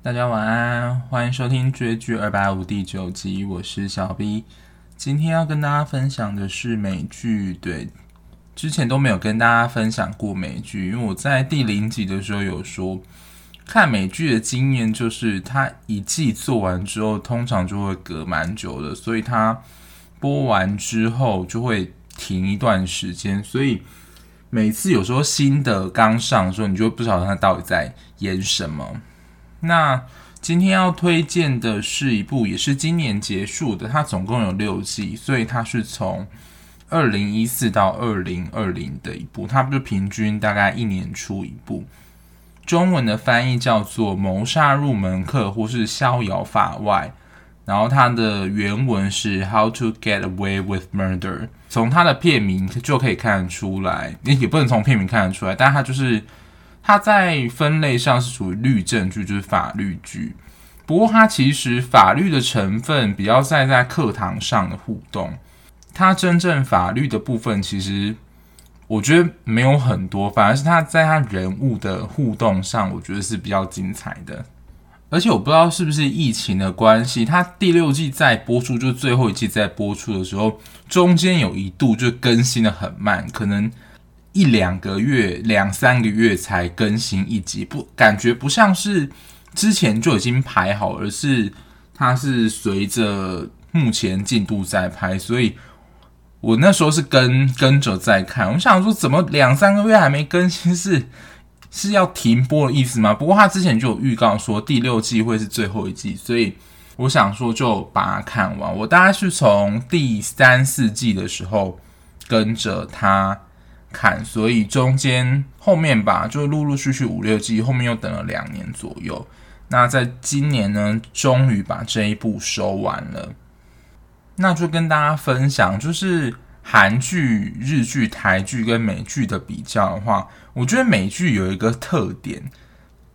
大家晚安，欢迎收听追剧二百五第九集，我是小 B。今天要跟大家分享的是美剧，对，之前都没有跟大家分享过美剧，因为我在第零集的时候有说，看美剧的经验就是，它一季做完之后，通常就会隔蛮久的，所以它播完之后就会停一段时间，所以。每次有时候新的刚上的时候，你就不晓得它到底在演什么。那今天要推荐的是一部，也是今年结束的，它总共有六季，所以它是从二零一四到二零二零的一部，它不就平均大概一年出一部。中文的翻译叫做《谋杀入门课》或是《逍遥法外》。然后它的原文是 How to Get Away with Murder，从它的片名就可以看得出来，也不能从片名看得出来，但它就是它在分类上是属于律政剧，就是法律剧。不过它其实法律的成分比较在在课堂上的互动，它真正法律的部分其实我觉得没有很多，反而是它在它人物的互动上，我觉得是比较精彩的。而且我不知道是不是疫情的关系，它第六季在播出，就最后一季在播出的时候，中间有一度就更新得很慢，可能一两个月、两三个月才更新一集，不感觉不像是之前就已经排好，而是它是随着目前进度在拍，所以我那时候是跟跟着在看，我想说怎么两三个月还没更新是？是要停播的意思吗？不过他之前就有预告说第六季会是最后一季，所以我想说就把它看完。我大概是从第三四季的时候跟着他看，所以中间后面吧，就陆陆续续五六季，后面又等了两年左右。那在今年呢，终于把这一部收完了。那就跟大家分享，就是。韩剧、日剧、台剧跟美剧的比较的话，我觉得美剧有一个特点，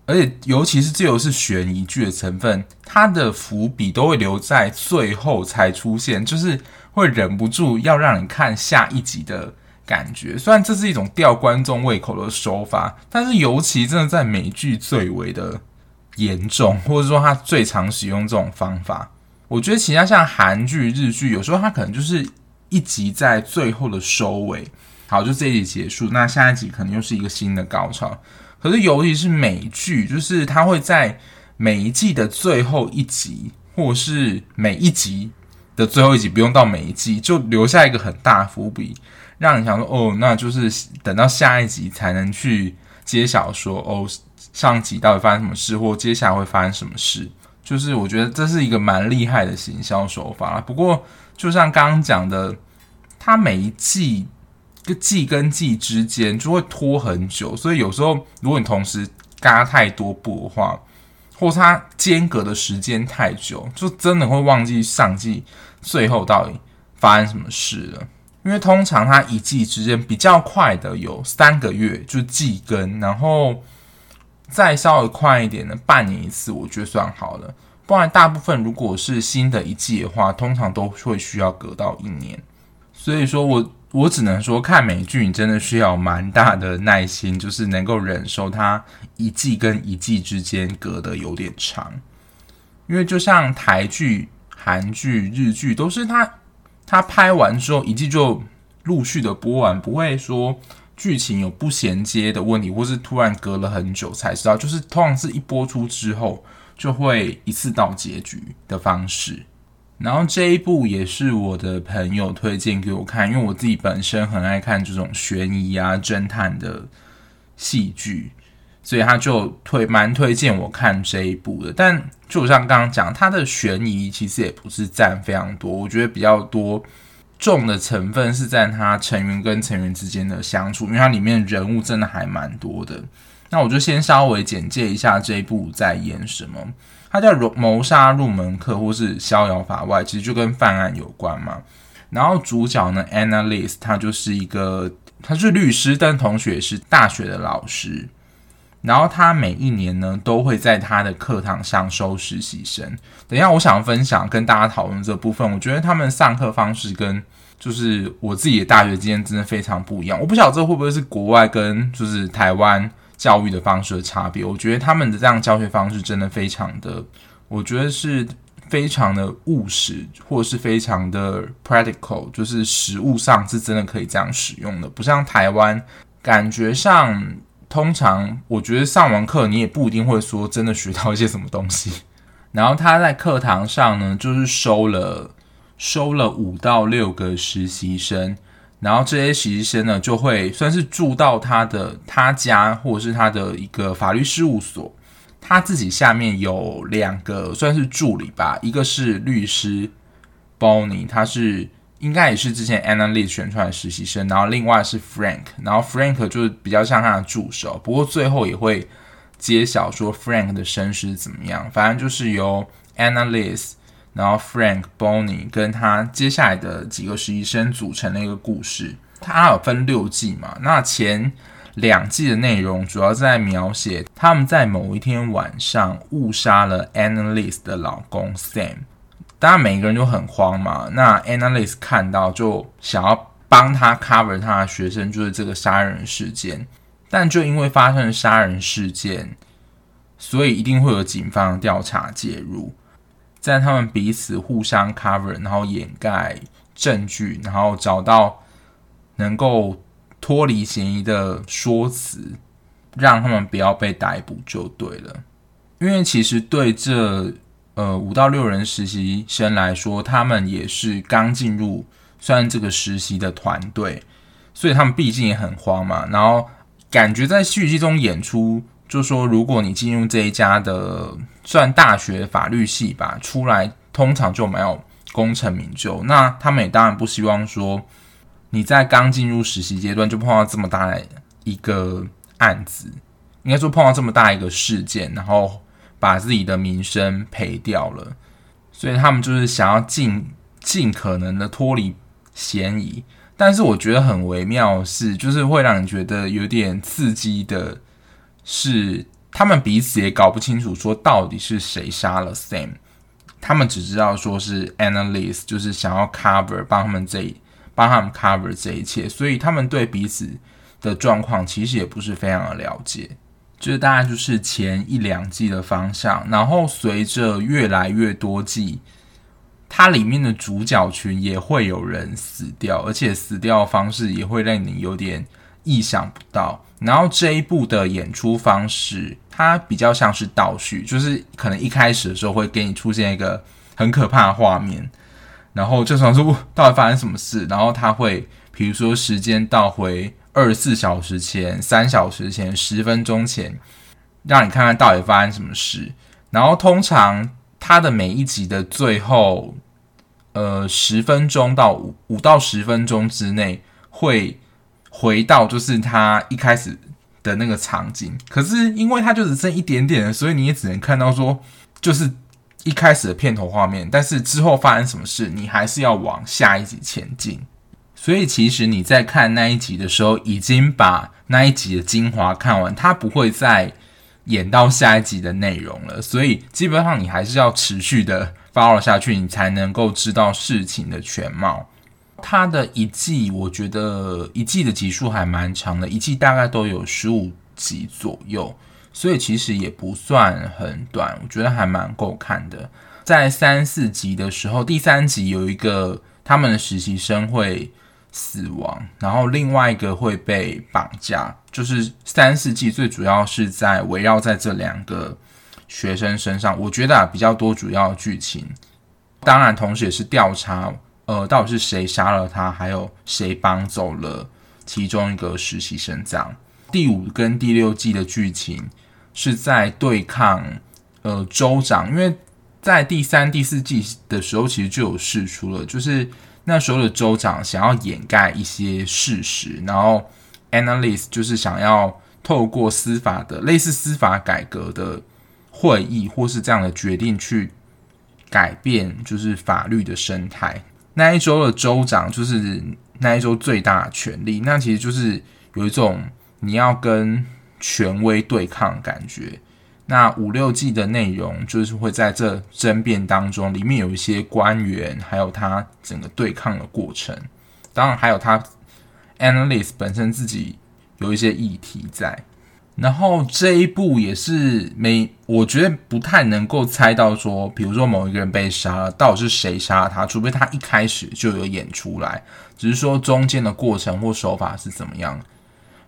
而且尤其是这又是悬疑剧的成分，它的伏笔都会留在最后才出现，就是会忍不住要让你看下一集的感觉。虽然这是一种吊观众胃口的手法，但是尤其真的在美剧最为的严重，或者说它最常使用这种方法。我觉得其他像韩剧、日剧，有时候它可能就是。一集在最后的收尾，好，就这一集结束，那下一集可能又是一个新的高潮。可是尤其是美剧，就是它会在每一季的最后一集，或是每一集的最后一集，不用到每一季，就留下一个很大伏笔，让你想说，哦，那就是等到下一集才能去揭晓说，哦，上集到底发生什么事，或接下来会发生什么事。就是我觉得这是一个蛮厉害的行销手法。不过，就像刚刚讲的，它每一季个季跟季之间就会拖很久，所以有时候如果你同时嘎太多部的话，或它间隔的时间太久，就真的会忘记上季最后到底发生什么事了。因为通常它一季之间比较快的有三个月，就季更，然后。再稍微快一点的，半年一次，我觉得算好了。不然大部分如果是新的一季的话，通常都会需要隔到一年。所以说我我只能说，看美剧你真的需要蛮大的耐心，就是能够忍受它一季跟一季之间隔得有点长。因为就像台剧、韩剧、日剧，都是它它拍完之后一季就陆续的播完，不会说。剧情有不衔接的问题，或是突然隔了很久才知道，就是通常是一播出之后就会一次到结局的方式。然后这一部也是我的朋友推荐给我看，因为我自己本身很爱看这种悬疑啊、侦探的戏剧，所以他就推蛮推荐我看这一部的。但就像刚刚讲，他的悬疑其实也不是占非常多，我觉得比较多。重的成分是在他成员跟成员之间的相处，因为它里面人物真的还蛮多的。那我就先稍微简介一下这一部在演什么。它叫《谋杀入门课》或是《逍遥法外》，其实就跟犯案有关嘛。然后主角呢，Annalise，他就是一个，他是律师，但同学也是大学的老师。然后他每一年呢，都会在他的课堂上收实习生。等一下，我想分享跟大家讨论这部分，我觉得他们上课方式跟就是我自己的大学经验真的非常不一样。我不晓得这会不会是国外跟就是台湾教育的方式的差别。我觉得他们的这样教学方式真的非常的，我觉得是非常的务实，或是非常的 practical，就是实物上是真的可以这样使用的，不像台湾，感觉上通常我觉得上完课你也不一定会说真的学到一些什么东西。然后他在课堂上呢，就是收了收了五到六个实习生，然后这些实习生呢，就会算是住到他的他家或者是他的一个法律事务所。他自己下面有两个算是助理吧，一个是律师 Bonnie，他是应该也是之前 Annalise 选出来的实习生，然后另外是 Frank，然后 Frank 就是比较像他的助手，不过最后也会。揭晓说 Frank 的身世怎么样？反正就是由 Annalise，然后 Frank、Bonnie 跟他接下来的几个实习生组成的一个故事。它有分六季嘛？那前两季的内容主要在描写他们在某一天晚上误杀了 Annalise 的老公 Sam。当然每个人都很慌嘛。那 Annalise 看到就想要帮他 cover 他的学生，就是这个杀人事件。但就因为发生了杀人事件，所以一定会有警方调查介入，在他们彼此互相 cover，然后掩盖证据，然后找到能够脱离嫌疑的说辞，让他们不要被逮捕就对了。因为其实对这呃五到六人实习生来说，他们也是刚进入算这个实习的团队，所以他们毕竟也很慌嘛，然后。感觉在戏剧中演出，就说，如果你进入这一家的算大学法律系吧，出来通常就没有功成名就。那他们也当然不希望说你在刚进入实习阶段就碰到这么大的一个案子，应该说碰到这么大一个事件，然后把自己的名声赔掉了。所以他们就是想要尽尽可能的脱离嫌疑。但是我觉得很微妙的是，就是会让你觉得有点刺激的是，他们彼此也搞不清楚说到底是谁杀了 Sam，他们只知道说是 Annalise，就是想要 cover 帮他们这帮他们 cover 这一切，所以他们对彼此的状况其实也不是非常的了解。这大概就是前一两季的方向，然后随着越来越多季。它里面的主角群也会有人死掉，而且死掉的方式也会让你有点意想不到。然后这一部的演出方式，它比较像是倒叙，就是可能一开始的时候会给你出现一个很可怕的画面，然后就想说到底发生什么事，然后它会比如说时间倒回二十四小时前、三小时前、十分钟前，让你看看到底发生什么事。然后通常它的每一集的最后。呃，十分钟到五五到十分钟之内会回到就是他一开始的那个场景，可是因为它就只剩一点点了，所以你也只能看到说就是一开始的片头画面，但是之后发生什么事，你还是要往下一集前进。所以其实你在看那一集的时候，已经把那一集的精华看完，它不会再演到下一集的内容了，所以基本上你还是要持续的。follow 下去，你才能够知道事情的全貌。它的一季，我觉得一季的集数还蛮长的，一季大概都有十五集左右，所以其实也不算很短，我觉得还蛮够看的。在三四集的时候，第三集有一个他们的实习生会死亡，然后另外一个会被绑架，就是三四季最主要是在围绕在这两个。学生身上，我觉得啊比较多主要剧情，当然同时也是调查，呃，到底是谁杀了他，还有谁绑走了其中一个实习生这样。第五跟第六季的剧情是在对抗呃州长，因为在第三、第四季的时候其实就有释出了，就是那时候的州长想要掩盖一些事实，然后 Annalise 就是想要透过司法的类似司法改革的。会议或是这样的决定去改变，就是法律的生态。那一周的州长就是那一周最大的权力，那其实就是有一种你要跟权威对抗的感觉。那五六季的内容就是会在这争辩当中，里面有一些官员，还有他整个对抗的过程。当然还有他 Annalise 本身自己有一些议题在。然后这一部也是没，我觉得不太能够猜到说，比如说某一个人被杀了，到底是谁杀了他？除非他一开始就有演出来，只是说中间的过程或手法是怎么样，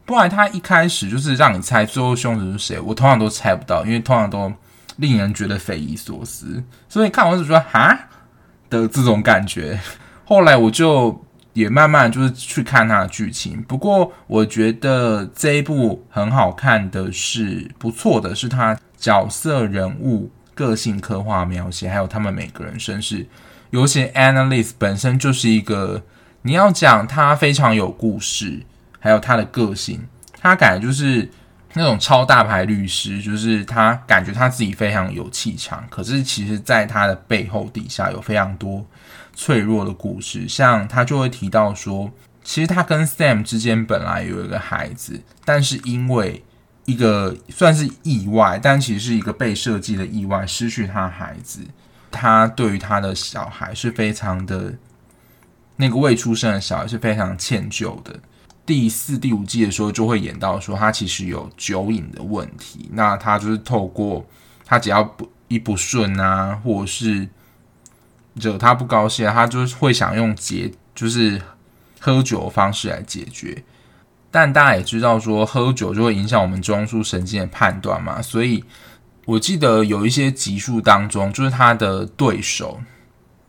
不然他一开始就是让你猜最后凶手是谁，我通常都猜不到，因为通常都令人觉得匪夷所思，所以看完就说哈的这种感觉。后来我就。也慢慢就是去看他的剧情，不过我觉得这一部很好看的是不错的，是他角色人物个性刻画描写，还有他们每个人身世。尤其 Annalise 本身就是一个，你要讲他非常有故事，还有他的个性，他感觉就是那种超大牌律师，就是他感觉他自己非常有气场，可是其实在他的背后底下有非常多。脆弱的故事，像他就会提到说，其实他跟 Sam 之间本来有一个孩子，但是因为一个算是意外，但其实是一个被设计的意外，失去他孩子。他对于他的小孩是非常的，那个未出生的小孩是非常歉疚的。第四、第五季的时候就会演到说，他其实有酒瘾的问题。那他就是透过他只要不一不顺啊，或者是。惹他不高兴，他就会想用解，就是喝酒的方式来解决。但大家也知道，说喝酒就会影响我们中枢神经的判断嘛。所以我记得有一些集数当中，就是他的对手，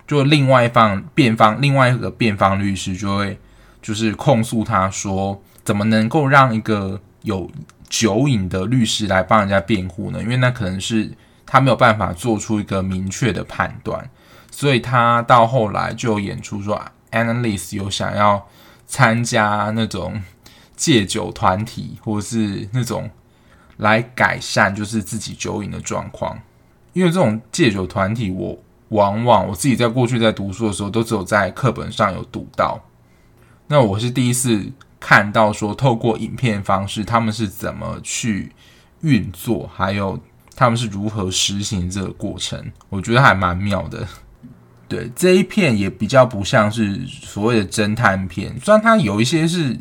就另外一方辩方，另外一个辩方律师就会就是控诉他说，怎么能够让一个有酒瘾的律师来帮人家辩护呢？因为那可能是他没有办法做出一个明确的判断。所以他到后来就演出说，Annalise 有想要参加那种戒酒团体，或是那种来改善就是自己酒瘾的状况。因为这种戒酒团体，我往往我自己在过去在读书的时候，都只有在课本上有读到。那我是第一次看到说，透过影片方式，他们是怎么去运作，还有他们是如何实行这个过程，我觉得还蛮妙的。对，这一片也比较不像是所谓的侦探片，虽然它有一些是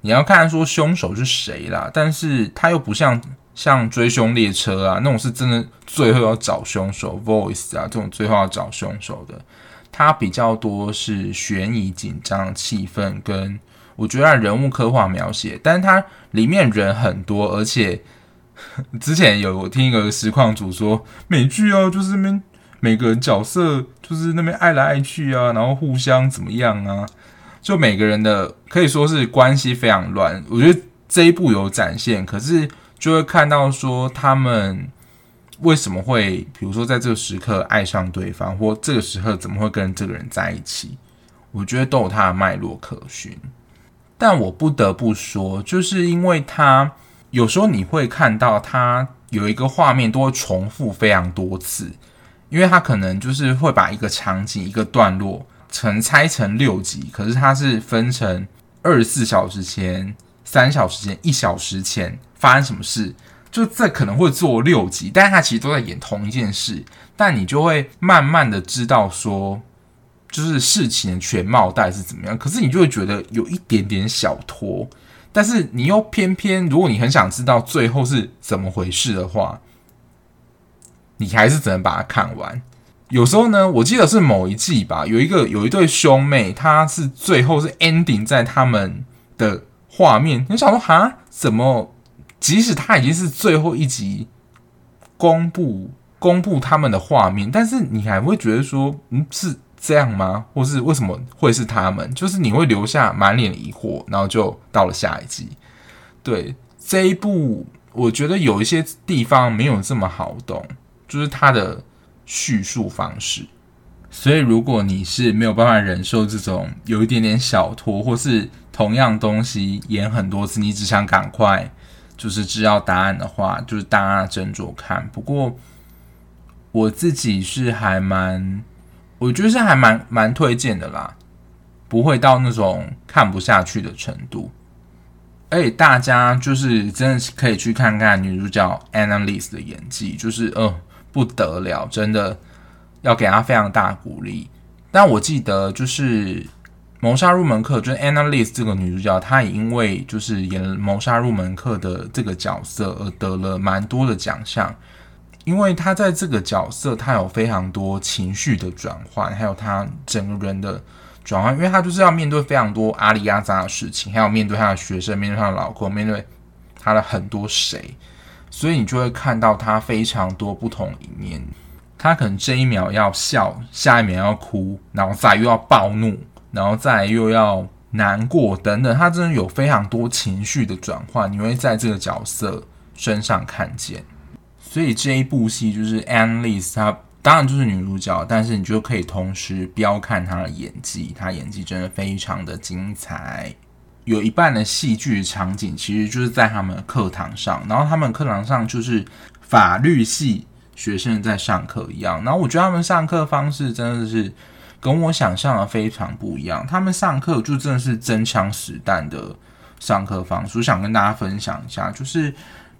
你要看说凶手是谁啦，但是它又不像像追凶列车啊那种是真的最后要找凶手，Voice 啊这种最后要找凶手的，它比较多是悬疑紧张气氛跟我觉得人物刻画描写，但是它里面人很多，而且 之前有听一个实况主说美剧啊，就是那边。每个人角色就是那边爱来爱去啊，然后互相怎么样啊？就每个人的可以说是关系非常乱。我觉得这一部有展现，可是就会看到说他们为什么会，比如说在这个时刻爱上对方，或这个时刻怎么会跟这个人在一起？我觉得都有它的脉络可循。但我不得不说，就是因为他有时候你会看到他有一个画面都会重复非常多次。因为他可能就是会把一个场景、一个段落成拆成六集，可是它是分成二十四小时前、三小时前、一小时前发生什么事，就这可能会做六集，但是他其实都在演同一件事，但你就会慢慢的知道说，就是事情的全貌大概是怎么样，可是你就会觉得有一点点小拖，但是你又偏偏，如果你很想知道最后是怎么回事的话。你还是只能把它看完。有时候呢，我记得是某一季吧，有一个有一对兄妹，他是最后是 ending 在他们的画面。你想说，哈，怎么？即使他已经是最后一集公布公布他们的画面，但是你还会觉得说，嗯，是这样吗？或是为什么会是他们？就是你会留下满脸疑惑，然后就到了下一集。对，这一部，我觉得有一些地方没有这么好懂。就是他的叙述方式，所以如果你是没有办法忍受这种有一点点小拖，或是同样东西演很多次，你只想赶快就是知道答案的话，就是大家斟酌看。不过我自己是还蛮，我觉得是还蛮蛮推荐的啦，不会到那种看不下去的程度。而且大家就是真的是可以去看看女主角 Annalise 的演技，就是呃。不得了，真的要给她非常大鼓励。但我记得，就是谋杀入门课》就是 Annalise 这个女主角，她也因为就是演《谋杀入门课》的这个角色而得了蛮多的奖项。因为她在这个角色，她有非常多情绪的转换，还有她整个人的转换。因为她就是要面对非常多阿里亚扎的事情，还有面对她的学生，面对她的老公，面对她的很多谁，所以你就会看到她非常多不同一面。她可能这一秒要笑，下一秒要哭，然后再又要暴怒。然后再又要难过等等，他真的有非常多情绪的转换，你会在这个角色身上看见。所以这一部戏就是 Annalise，她当然就是女主角，但是你就可以同时标看她的演技，她演技真的非常的精彩。有一半的戏剧场景其实就是在他们的课堂上，然后他们课堂上就是法律系学生在上课一样，然后我觉得他们上课方式真的是。跟我想象的非常不一样，他们上课就真的是真枪实弹的上课方式。我想跟大家分享一下，就是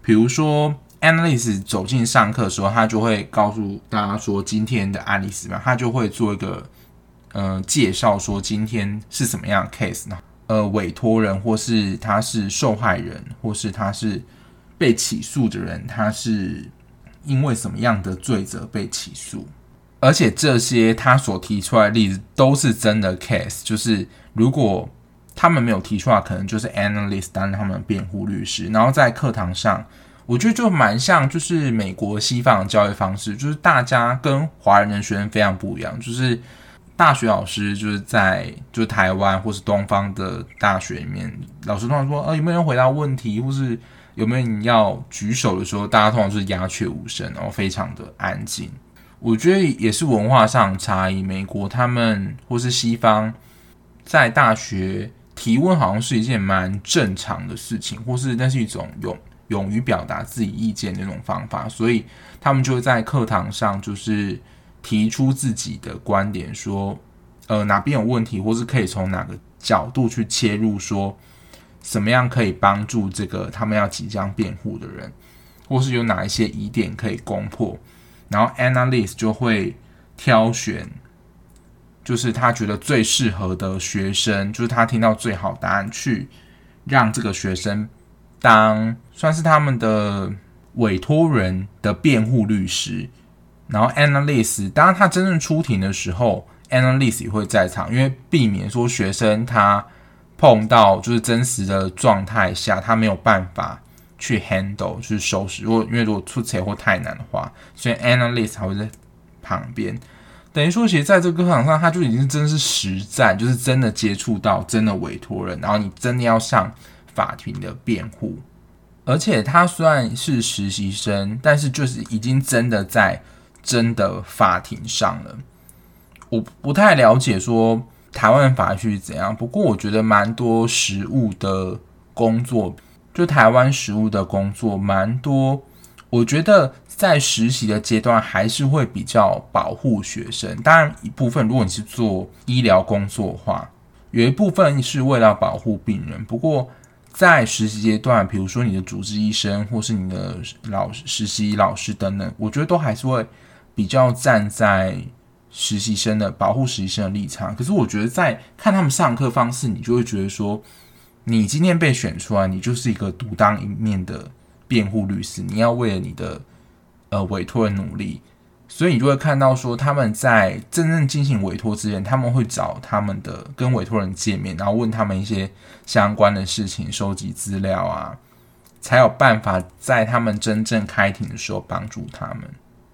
比如说 Annalise 走进上课的时候，他就会告诉大家说今天的案例是什么，他就会做一个呃介绍，说今天是什么样的 case 呢？呃，委托人或是他是受害人，或是他是被起诉的人，他是因为什么样的罪责被起诉？而且这些他所提出来的例子都是真的 case，就是如果他们没有提出来，可能就是 Annalise 担他们辩护律师。然后在课堂上，我觉得就蛮像，就是美国西方的教育方式，就是大家跟华人的学生非常不一样。就是大学老师就是在就台湾或是东方的大学里面，老师通常说，呃，有没有人回答问题，或是有没有人要举手的时候，大家通常就是鸦雀无声，然后非常的安静。我觉得也是文化上差异。美国他们或是西方在大学提问好像是一件蛮正常的事情，或是那是一种勇勇于表达自己意见的那种方法，所以他们就会在课堂上就是提出自己的观点，说呃哪边有问题，或是可以从哪个角度去切入，说什么样可以帮助这个他们要即将辩护的人，或是有哪一些疑点可以攻破。然后 Annalise 就会挑选，就是他觉得最适合的学生，就是他听到最好答案，去让这个学生当算是他们的委托人的辩护律师。然后 Annalise 当他真正出庭的时候，Annalise 也会在场，因为避免说学生他碰到就是真实的状态下，他没有办法。去 handle 就是收拾，如果因为如果出车或太难的话，所以 Annalise 才会在旁边。等于说，其实在这个课堂上，他就已经真的是实战，就是真的接触到真的委托人，然后你真的要上法庭的辩护。而且他虽然是实习生，但是就是已经真的在真的法庭上了。我不太了解说台湾法律是怎样，不过我觉得蛮多实务的工作。就台湾食物的工作蛮多，我觉得在实习的阶段还是会比较保护学生。当然，一部分如果你是做医疗工作的话，有一部分是为了保护病人。不过在实习阶段，比如说你的主治医生或是你的老实习老师等等，我觉得都还是会比较站在实习生的保护实习生的立场。可是我觉得在看他们上课方式，你就会觉得说。你今天被选出来，你就是一个独当一面的辩护律师。你要为了你的呃委托人努力，所以你就会看到说，他们在真正进行委托之前，他们会找他们的跟委托人见面，然后问他们一些相关的事情，收集资料啊，才有办法在他们真正开庭的时候帮助他们。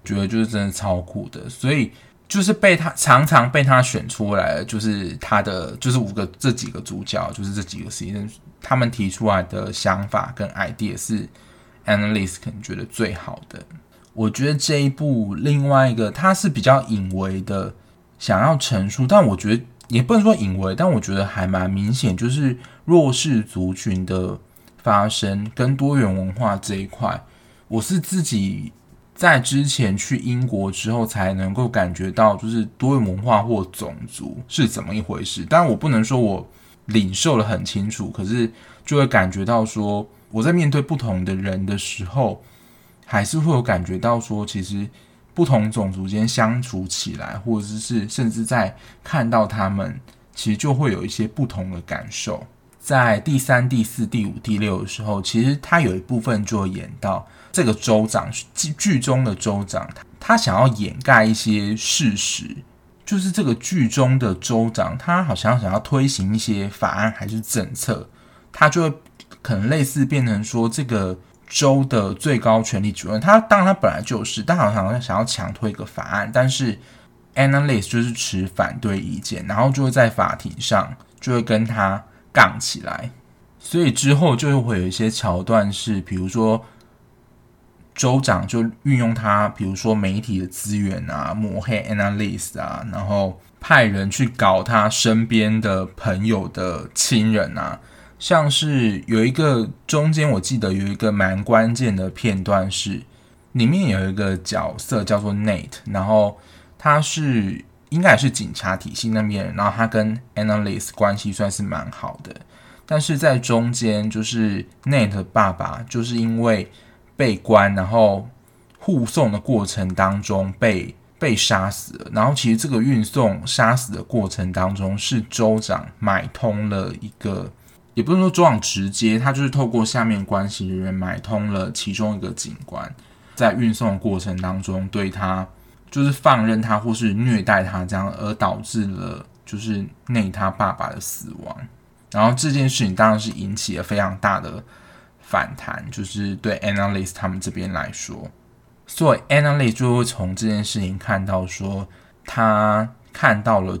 觉得就是真的超酷的，所以。就是被他常常被他选出来的，就是他的就是五个这几个主角，就是这几个实习生，他们提出来的想法跟 idea 是 Annalise 可能觉得最好的。我觉得这一部另外一个他是比较隐微的想要陈述，但我觉得也不能说隐微，但我觉得还蛮明显，就是弱势族群的发生跟多元文化这一块，我是自己。在之前去英国之后，才能够感觉到就是多元文化或种族是怎么一回事。但我不能说我领受得很清楚，可是就会感觉到说，我在面对不同的人的时候，还是会有感觉到说，其实不同种族间相处起来，或者是甚至在看到他们其实就会有一些不同的感受。在第三、第四、第五、第六的时候，其实他有一部分就会演到这个州长剧剧中的州长，他想要掩盖一些事实，就是这个剧中的州长，他好像想要推行一些法案还是政策，他就会可能类似变成说这个州的最高权力主任，他当然他本来就是，但好像想要强推一个法案，但是 analyse 就是持反对意见，然后就会在法庭上就会跟他。杠起来，所以之后就会有一些桥段是，比如说州长就运用他，比如说媒体的资源啊，抹黑 Annalise 啊，然后派人去搞他身边的朋友的亲人啊，像是有一个中间我记得有一个蛮关键的片段是，里面有一个角色叫做 Nate，然后他是。应该也是警察体系那边，然后他跟 Annalise 关系算是蛮好的，但是在中间就是 Nate 爸爸就是因为被关，然后护送的过程当中被被杀死了。然后其实这个运送杀死的过程当中是州长买通了一个，也不是说州长直接，他就是透过下面关系人员买通了其中一个警官，在运送的过程当中对他。就是放任他或是虐待他这样，而导致了就是内他爸爸的死亡。然后这件事情当然是引起了非常大的反弹，就是对 Annalise 他们这边来说，所以 Annalise 就会从这件事情看到说，他看到了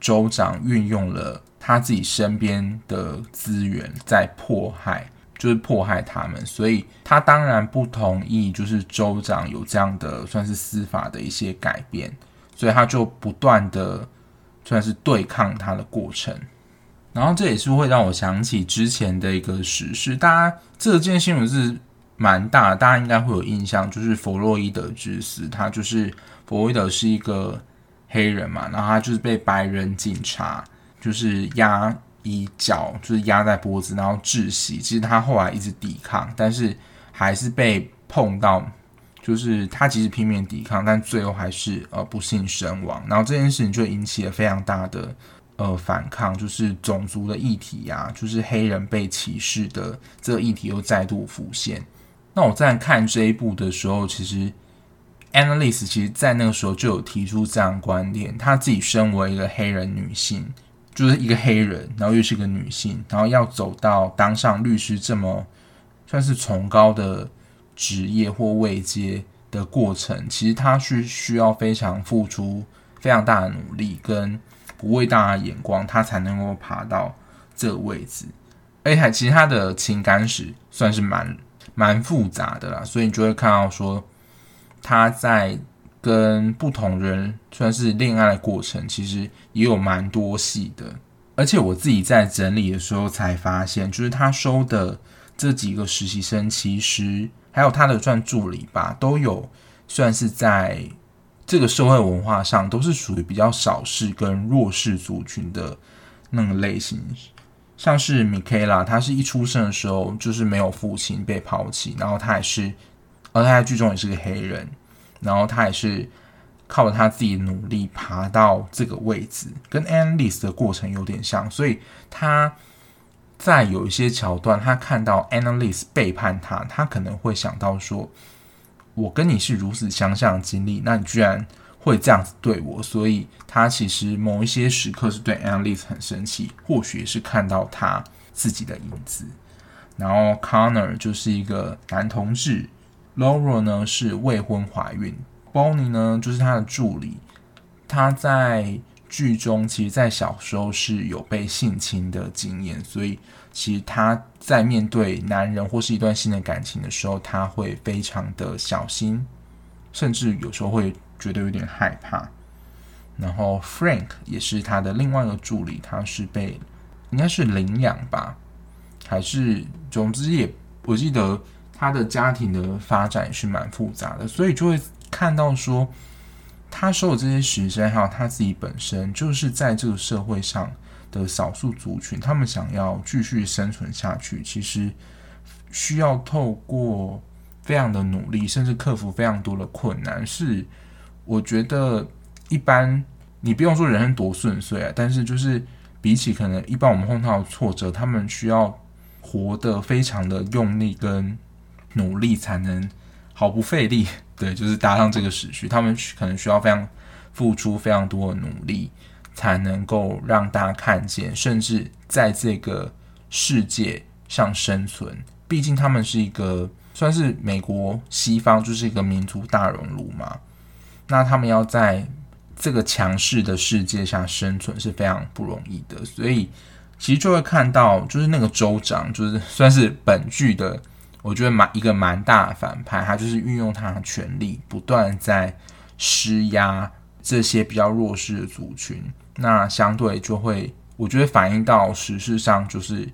州长运用了他自己身边的资源在迫害。就是迫害他们，所以他当然不同意，就是州长有这样的算是司法的一些改变，所以他就不断的算是对抗他的过程。然后这也是会让我想起之前的一个时事，大家这件新闻是蛮大，大家应该会有印象，就是弗洛伊德之死，他就是弗洛伊德是一个黑人嘛，然后他就是被白人警察就是压。以脚就是压在脖子，然后窒息。其实他后来一直抵抗，但是还是被碰到。就是他其实拼命抵抗，但最后还是呃不幸身亡。然后这件事情就引起了非常大的呃反抗，就是种族的议题呀、就是黑人被歧视的这个议题又再度浮现。那我在看这一部的时候，其实 Analyze 其实在那个时候就有提出这样观点，她自己身为一个黑人女性。就是一个黑人，然后又是个女性，然后要走到当上律师这么算是崇高的职业或位阶的过程，其实他是需要非常付出非常大的努力跟不畏大的眼光，他才能够爬到这个位置。而且其实他的情感史算是蛮蛮复杂的啦，所以你就会看到说他在。跟不同人算是恋爱过程，其实也有蛮多戏的。而且我自己在整理的时候才发现，就是他收的这几个实习生，其实还有他的算助理吧，都有算是在这个社会文化上都是属于比较少数跟弱势族群的那个类型。像是米凯拉，他是一出生的时候就是没有父亲，被抛弃，然后他也是，而他在剧中也是个黑人。然后他也是靠着他自己努力爬到这个位置，跟 Annalise 的过程有点像，所以他在有一些桥段，他看到 Annalise 背叛他，他可能会想到说：“我跟你是如此相像的经历，那你居然会这样子对我。”所以他其实某一些时刻是对 Annalise 很生气，或许是看到他自己的影子。然后 Connor 就是一个男同志。Laura 呢是未婚怀孕，Bonnie 呢就是他的助理。他在剧中其实，在小时候是有被性侵的经验，所以其实他在面对男人或是一段新的感情的时候，他会非常的小心，甚至有时候会觉得有点害怕。然后 Frank 也是他的另外一个助理，他是被应该是领养吧，还是总之也我记得。他的家庭的发展是蛮复杂的，所以就会看到说，他收的这些学生，还有他自己本身，就是在这个社会上的少数族群，他们想要继续生存下去，其实需要透过非常的努力，甚至克服非常多的困难。是我觉得一般你不用说人生多顺遂啊，但是就是比起可能一般我们碰到的挫折，他们需要活得非常的用力跟努力，才能毫不费力，对，就是搭上这个时序。他们可能需要非常付出非常多的努力，才能够让大家看见，甚至在这个世界上生存。毕竟他们是一个算是美国西方就是一个民族大熔炉嘛，那他们要在这个强势的世界下生存是非常不容易的，所以其实就会看到，就是那个州长，就是算是本剧的，我觉得蛮一个蛮大的反派，他就是运用他的权力，不断在施压这些比较弱势的族群，那相对就会，我觉得反映到实事上，就是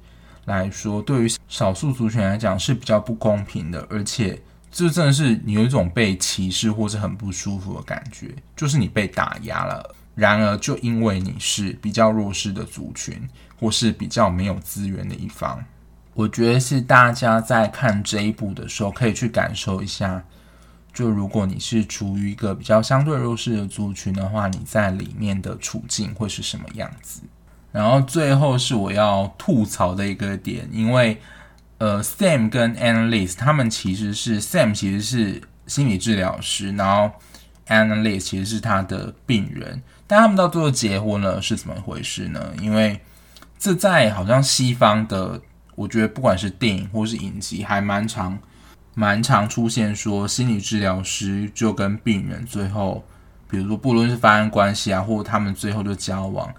来说，对于少数族群来讲是比较不公平的，而且。这真的是你有一种被歧视或是很不舒服的感觉，就是你被打压了。然而，就因为你是比较弱势的族群，或是比较没有资源的一方，我觉得是大家在看这一部的时候，可以去感受一下。就如果你是处于一个比较相对弱势的族群的话，你在里面的处境会是什么样子？然后最后是我要吐槽的一个点，因为。呃，Sam 跟 Annalise 他们其实是 Sam 其实是心理治疗师，然后 Annalise 其实是他的病人，但他们到最后结婚了是怎么回事呢？因为这在好像西方的，我觉得不管是电影或是影集，还蛮常蛮常出现说心理治疗师就跟病人最后，比如说不论是发生关系啊，或者他们最后就交往，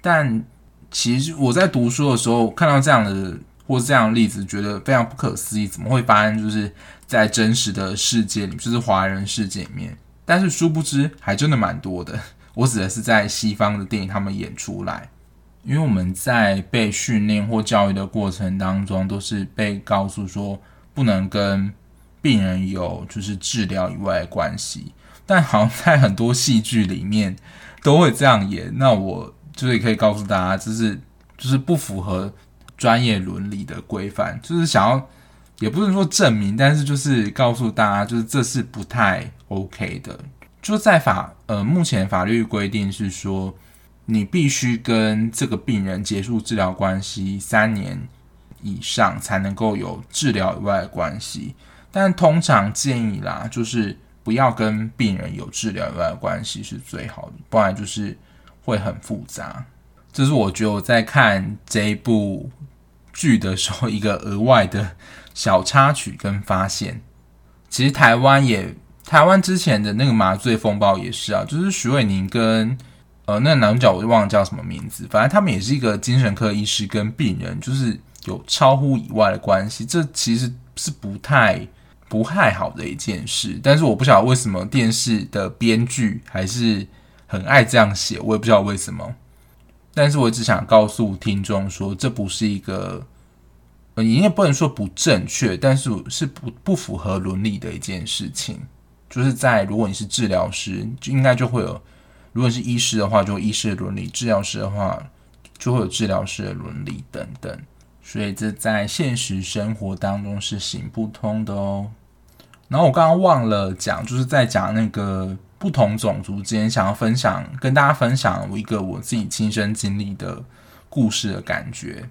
但其实我在读书的时候看到这样的。或是这样的例子，觉得非常不可思议，怎么会发生？就是在真实的世界里，就是华人世界里面。但是殊不知，还真的蛮多的。我指的是在西方的电影，他们演出来。因为我们在被训练或教育的过程当中，都是被告诉说不能跟病人有就是治疗以外的关系。但好像在很多戏剧里面都会这样演。那我就是可以告诉大家，就是就是不符合。专业伦理的规范，就是想要，也不是说证明，但是就是告诉大家，就是这是不太 OK 的。就在法呃，目前法律规定是说，你必须跟这个病人结束治疗关系三年以上，才能够有治疗以外的关系。但通常建议啦，就是不要跟病人有治疗以外的关系是最好的，不然就是会很复杂。这是我觉得我在看这一部剧的时候，一个额外的小插曲跟发现。其实台湾也，台湾之前的那个麻醉风暴也是啊，就是徐伟宁跟呃那男主角我就忘了叫什么名字，反正他们也是一个精神科医师跟病人，就是有超乎以外的关系，这其实是不太不太好的一件事。但是我不晓得为什么电视的编剧还是很爱这样写，我也不知道为什么。但是我只想告诉听众说，这不是一个，你也不能说不正确，但是是不不符合伦理的一件事情。就是在如果你是治疗师，就应该就会有；如果是医师的话，就医师的伦理；治疗师的话，就会有治疗师的伦理等等。所以这在现实生活当中是行不通的哦。然后我刚刚忘了讲，就是在讲那个。不同种族之间想要分享，跟大家分享一个我自己亲身经历的故事的感觉，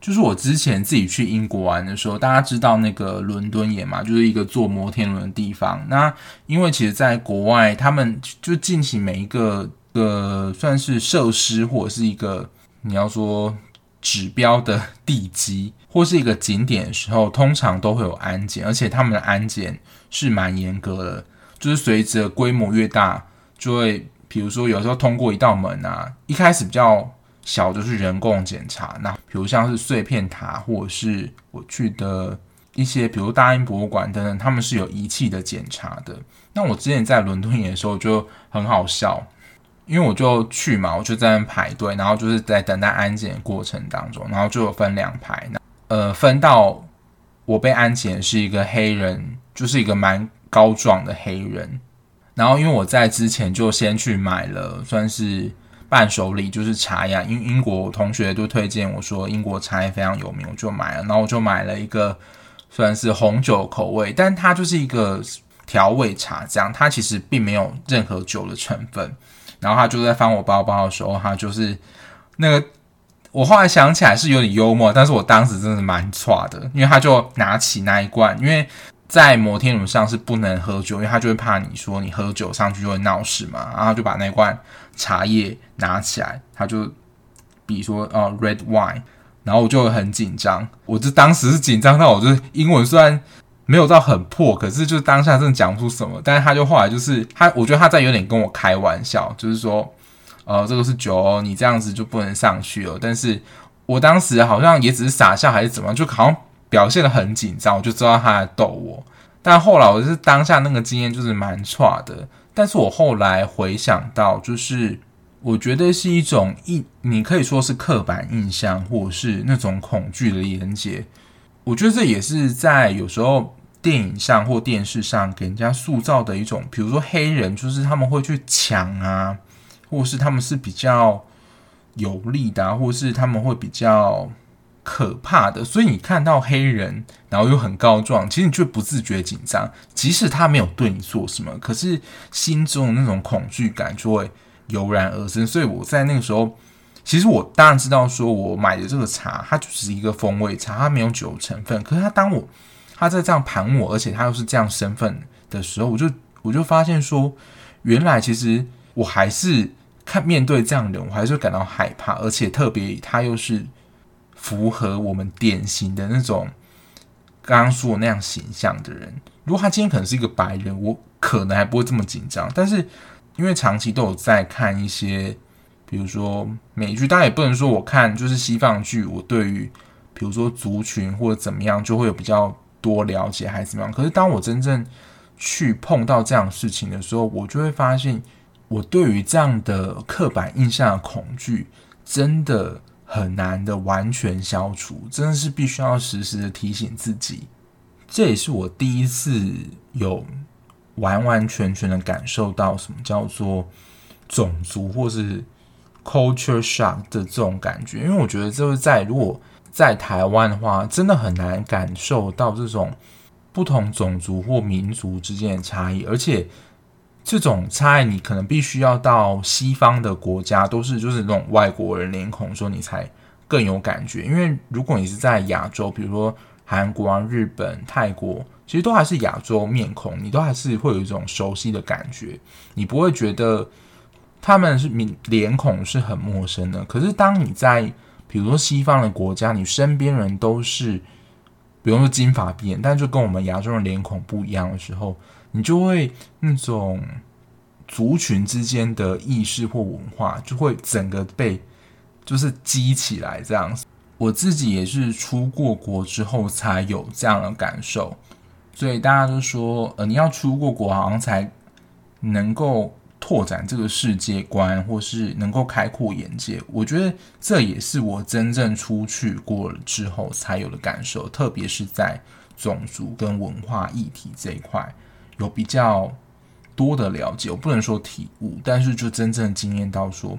就是我之前自己去英国玩的时候，大家知道那个伦敦眼嘛，就是一个坐摩天轮的地方。那因为其实，在国外，他们就进行每一个个算是设施或者是一个你要说指标的地基或是一个景点的时候，通常都会有安检，而且他们的安检是蛮严格的。就是随着规模越大，就会比如说有时候通过一道门啊，一开始比较小就是人工检查，那比如像是碎片塔或者是我去的一些，比如大英博物馆等等，他们是有仪器的检查的。那我之前在伦敦眼的时候就很好笑，因为我就去嘛，我就在那排队，然后就是在等待安检过程当中，然后就有分两排，那呃，分到我被安检是一个黑人，就是一个蛮。高壮的黑人，然后因为我在之前就先去买了，算是伴手礼，就是茶叶。因为英国同学都推荐我说英国茶叶非常有名，我就买了。然后我就买了一个算是红酒口味，但它就是一个调味茶，这样它其实并没有任何酒的成分。然后他就在翻我包包的时候，他就是那个我后来想起来是有点幽默，但是我当时真的蛮挫的，因为他就拿起那一罐，因为在摩天轮上是不能喝酒，因为他就会怕你说你喝酒上去就会闹事嘛，然后就把那罐茶叶拿起来，他就比如说呃 red wine，然后我就很紧张，我就当时是紧张到我就是英文虽然没有到很破，可是就是当下真的讲不出什么，但是他就后来就是他，我觉得他在有点跟我开玩笑，就是说。呃，这个是酒，你这样子就不能上去了。但是我当时好像也只是傻笑还是怎么样，就好像表现得很紧张，我就知道他在逗我。但后来我就是当下那个经验就是蛮差的。但是我后来回想到，就是我觉得是一种一，你可以说是刻板印象，或者是那种恐惧的连接。我觉得这也是在有时候电影上或电视上给人家塑造的一种，比如说黑人，就是他们会去抢啊。或是他们是比较有力的啊，或是他们会比较可怕的，所以你看到黑人，然后又很高壮，其实你就不自觉紧张，即使他没有对你做什么，可是心中的那种恐惧感就会油然而生。所以我在那个时候，其实我当然知道，说我买的这个茶，它就是一个风味茶，它没有酒成分。可是他当我他在这样盘我，而且他又是这样身份的时候，我就我就发现说，原来其实我还是。看面对这样的人，我还是感到害怕，而且特别他又是符合我们典型的那种刚刚说的那样形象的人。如果他今天可能是一个白人，我可能还不会这么紧张。但是因为长期都有在看一些，比如说美剧，当然也不能说我看就是西方剧，我对于比如说族群或者怎么样就会有比较多了解还是怎么样。可是当我真正去碰到这样的事情的时候，我就会发现。我对于这样的刻板印象的恐惧，真的很难的完全消除，真的是必须要时时的提醒自己。这也是我第一次有完完全全的感受到什么叫做种族或是 culture shock 的这种感觉，因为我觉得就是在如果在台湾的话，真的很难感受到这种不同种族或民族之间的差异，而且。这种差异，你可能必须要到西方的国家，都是就是那种外国人脸孔，说你才更有感觉。因为如果你是在亚洲，比如说韩国啊、日本、泰国，其实都还是亚洲面孔，你都还是会有一种熟悉的感觉，你不会觉得他们是面脸孔是很陌生的。可是当你在比如说西方的国家，你身边人都是，比如说金发碧眼，但就跟我们亚洲人脸孔不一样的时候。你就会那种族群之间的意识或文化，就会整个被就是激起来这样。我自己也是出过国之后才有这样的感受，所以大家都说，呃，你要出过国，好像才能够拓展这个世界观，或是能够开阔眼界。我觉得这也是我真正出去过了之后才有的感受，特别是在种族跟文化议题这一块。有比较多的了解，我不能说体悟，但是就真正经验到说，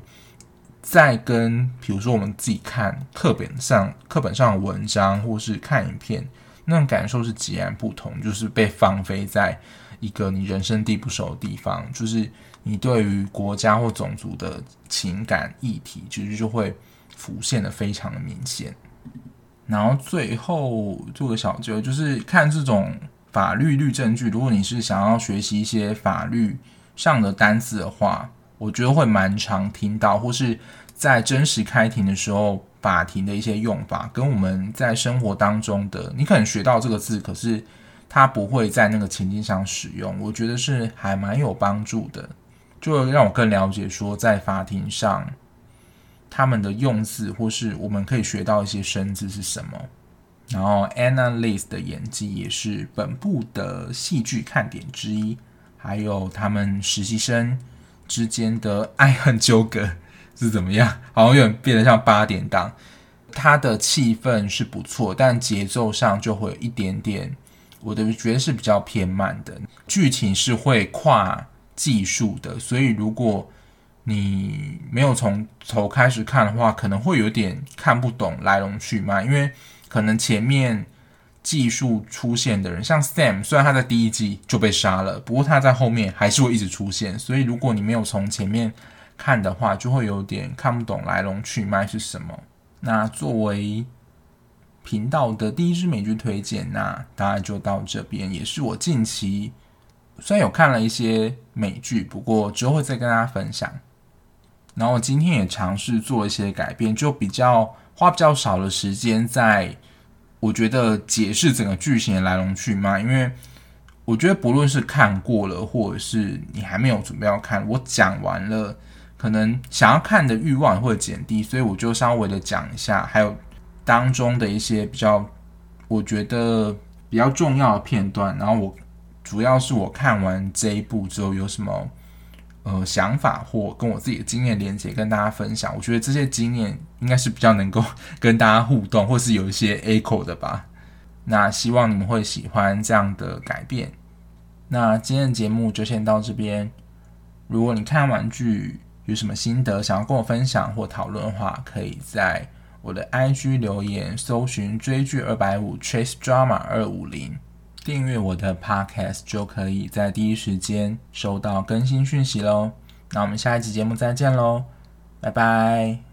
在跟比如说我们自己看课本上课本上的文章，或是看影片，那种感受是截然不同。就是被放飞在一个你人生地不熟的地方，就是你对于国家或种族的情感议题，其实就会浮现得非常的明显。然后最后做个小结，就是看这种。法律律证据，如果你是想要学习一些法律上的单词的话，我觉得会蛮常听到，或是在真实开庭的时候，法庭的一些用法，跟我们在生活当中的，你可能学到这个字，可是它不会在那个情境上使用，我觉得是还蛮有帮助的，就让我更了解说，在法庭上他们的用字，或是我们可以学到一些生字是什么。然后，Anna Leigh 的演技也是本部的戏剧看点之一，还有他们实习生之间的爱恨纠葛是怎么样？好像有点变得像八点档。他的气氛是不错，但节奏上就会有一点点，我的觉得是比较偏慢的。剧情是会跨技术的，所以如果你没有从头开始看的话，可能会有点看不懂来龙去脉，因为。可能前面技术出现的人，像 Sam，虽然他在第一季就被杀了，不过他在后面还是会一直出现。所以如果你没有从前面看的话，就会有点看不懂来龙去脉是什么。那作为频道的第一支美剧推荐，那大概就到这边，也是我近期虽然有看了一些美剧，不过之后会再跟大家分享。然后今天也尝试做一些改变，就比较花比较少的时间在，我觉得解释整个剧情的来龙去脉，因为我觉得不论是看过了，或者是你还没有准备要看，我讲完了，可能想要看的欲望会减低，所以我就稍微的讲一下，还有当中的一些比较，我觉得比较重要的片段。然后我主要是我看完这一部之后有什么。呃，想法或跟我自己的经验连接，跟大家分享。我觉得这些经验应该是比较能够跟大家互动，或是有一些 echo 的吧。那希望你们会喜欢这样的改变。那今天的节目就先到这边。如果你看完剧有什么心得，想要跟我分享或讨论的话，可以在我的 IG 留言，搜寻追剧二百五 Chase Drama 二五零。订阅我的 Podcast 就可以在第一时间收到更新讯息喽。那我们下一集节目再见喽，拜拜。